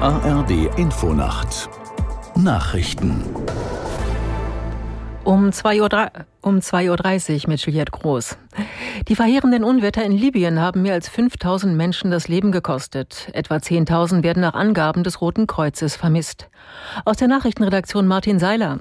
ARD Infonacht Nachrichten um 2.30 Uhr, um 2.30 Uhr mit Juliette Groß. Die verheerenden Unwetter in Libyen haben mehr als 5000 Menschen das Leben gekostet. Etwa 10.000 werden nach Angaben des Roten Kreuzes vermisst. Aus der Nachrichtenredaktion Martin Seiler.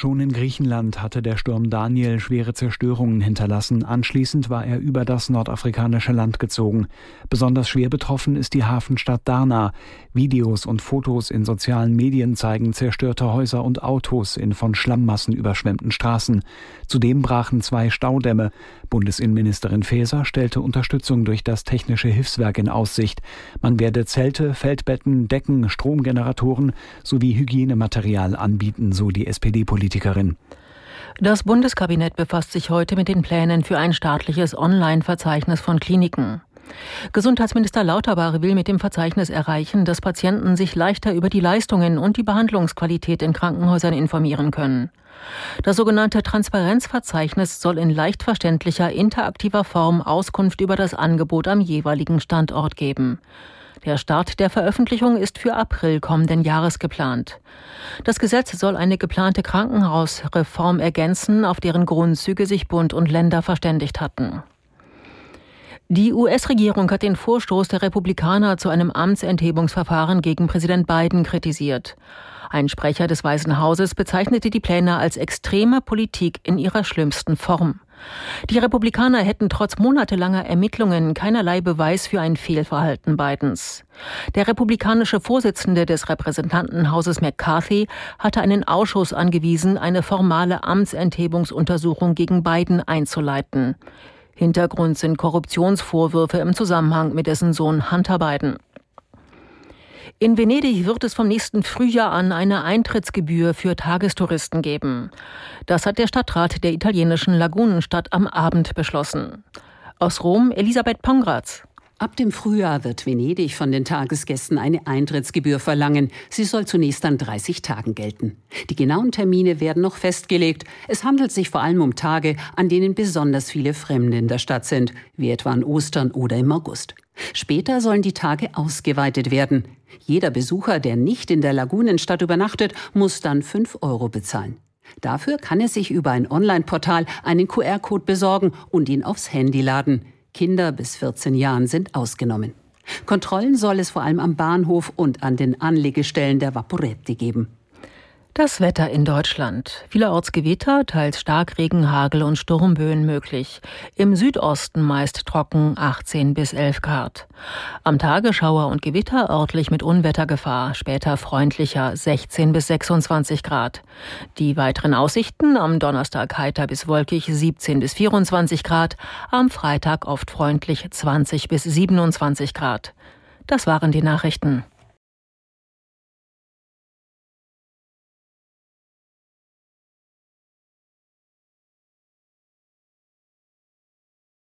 Schon in Griechenland hatte der Sturm Daniel schwere Zerstörungen hinterlassen. Anschließend war er über das nordafrikanische Land gezogen. Besonders schwer betroffen ist die Hafenstadt Darna. Videos und Fotos in sozialen Medien zeigen zerstörte Häuser und Autos in von Schlammmassen überschwemmten Straßen. Zudem brachen zwei Staudämme. Bundesinnenministerin Faeser stellte Unterstützung durch das technische Hilfswerk in Aussicht. Man werde Zelte, Feldbetten, Decken, Stromgeneratoren sowie Hygienematerial anbieten, so die SPD-Politikerin. Politikerin. Das Bundeskabinett befasst sich heute mit den Plänen für ein staatliches Online-Verzeichnis von Kliniken. Gesundheitsminister Lauterbach will mit dem Verzeichnis erreichen, dass Patienten sich leichter über die Leistungen und die Behandlungsqualität in Krankenhäusern informieren können. Das sogenannte Transparenzverzeichnis soll in leicht verständlicher, interaktiver Form Auskunft über das Angebot am jeweiligen Standort geben. Der Start der Veröffentlichung ist für April kommenden Jahres geplant. Das Gesetz soll eine geplante Krankenhausreform ergänzen, auf deren Grundzüge sich Bund und Länder verständigt hatten. Die US-Regierung hat den Vorstoß der Republikaner zu einem Amtsenthebungsverfahren gegen Präsident Biden kritisiert. Ein Sprecher des Weißen Hauses bezeichnete die Pläne als extreme Politik in ihrer schlimmsten Form. Die Republikaner hätten trotz monatelanger Ermittlungen keinerlei Beweis für ein Fehlverhalten Bidens. Der republikanische Vorsitzende des Repräsentantenhauses McCarthy hatte einen Ausschuss angewiesen, eine formale Amtsenthebungsuntersuchung gegen Biden einzuleiten. Hintergrund sind Korruptionsvorwürfe im Zusammenhang mit dessen Sohn Hunter Biden. In Venedig wird es vom nächsten Frühjahr an eine Eintrittsgebühr für Tagestouristen geben. Das hat der Stadtrat der italienischen Lagunenstadt am Abend beschlossen. Aus Rom Elisabeth Pongratz. Ab dem Frühjahr wird Venedig von den Tagesgästen eine Eintrittsgebühr verlangen. Sie soll zunächst an 30 Tagen gelten. Die genauen Termine werden noch festgelegt. Es handelt sich vor allem um Tage, an denen besonders viele Fremde in der Stadt sind, wie etwa an Ostern oder im August. Später sollen die Tage ausgeweitet werden. Jeder Besucher, der nicht in der Lagunenstadt übernachtet, muss dann 5 Euro bezahlen. Dafür kann er sich über ein Online-Portal einen QR-Code besorgen und ihn aufs Handy laden. Kinder bis 14 Jahren sind ausgenommen. Kontrollen soll es vor allem am Bahnhof und an den Anlegestellen der Vaporetti geben. Das Wetter in Deutschland. Vielerorts Gewitter, teils Starkregen, Hagel und Sturmböen möglich. Im Südosten meist trocken 18 bis 11 Grad. Am Tage Schauer und Gewitter örtlich mit Unwettergefahr, später freundlicher 16 bis 26 Grad. Die weiteren Aussichten am Donnerstag heiter bis wolkig 17 bis 24 Grad, am Freitag oft freundlich 20 bis 27 Grad. Das waren die Nachrichten.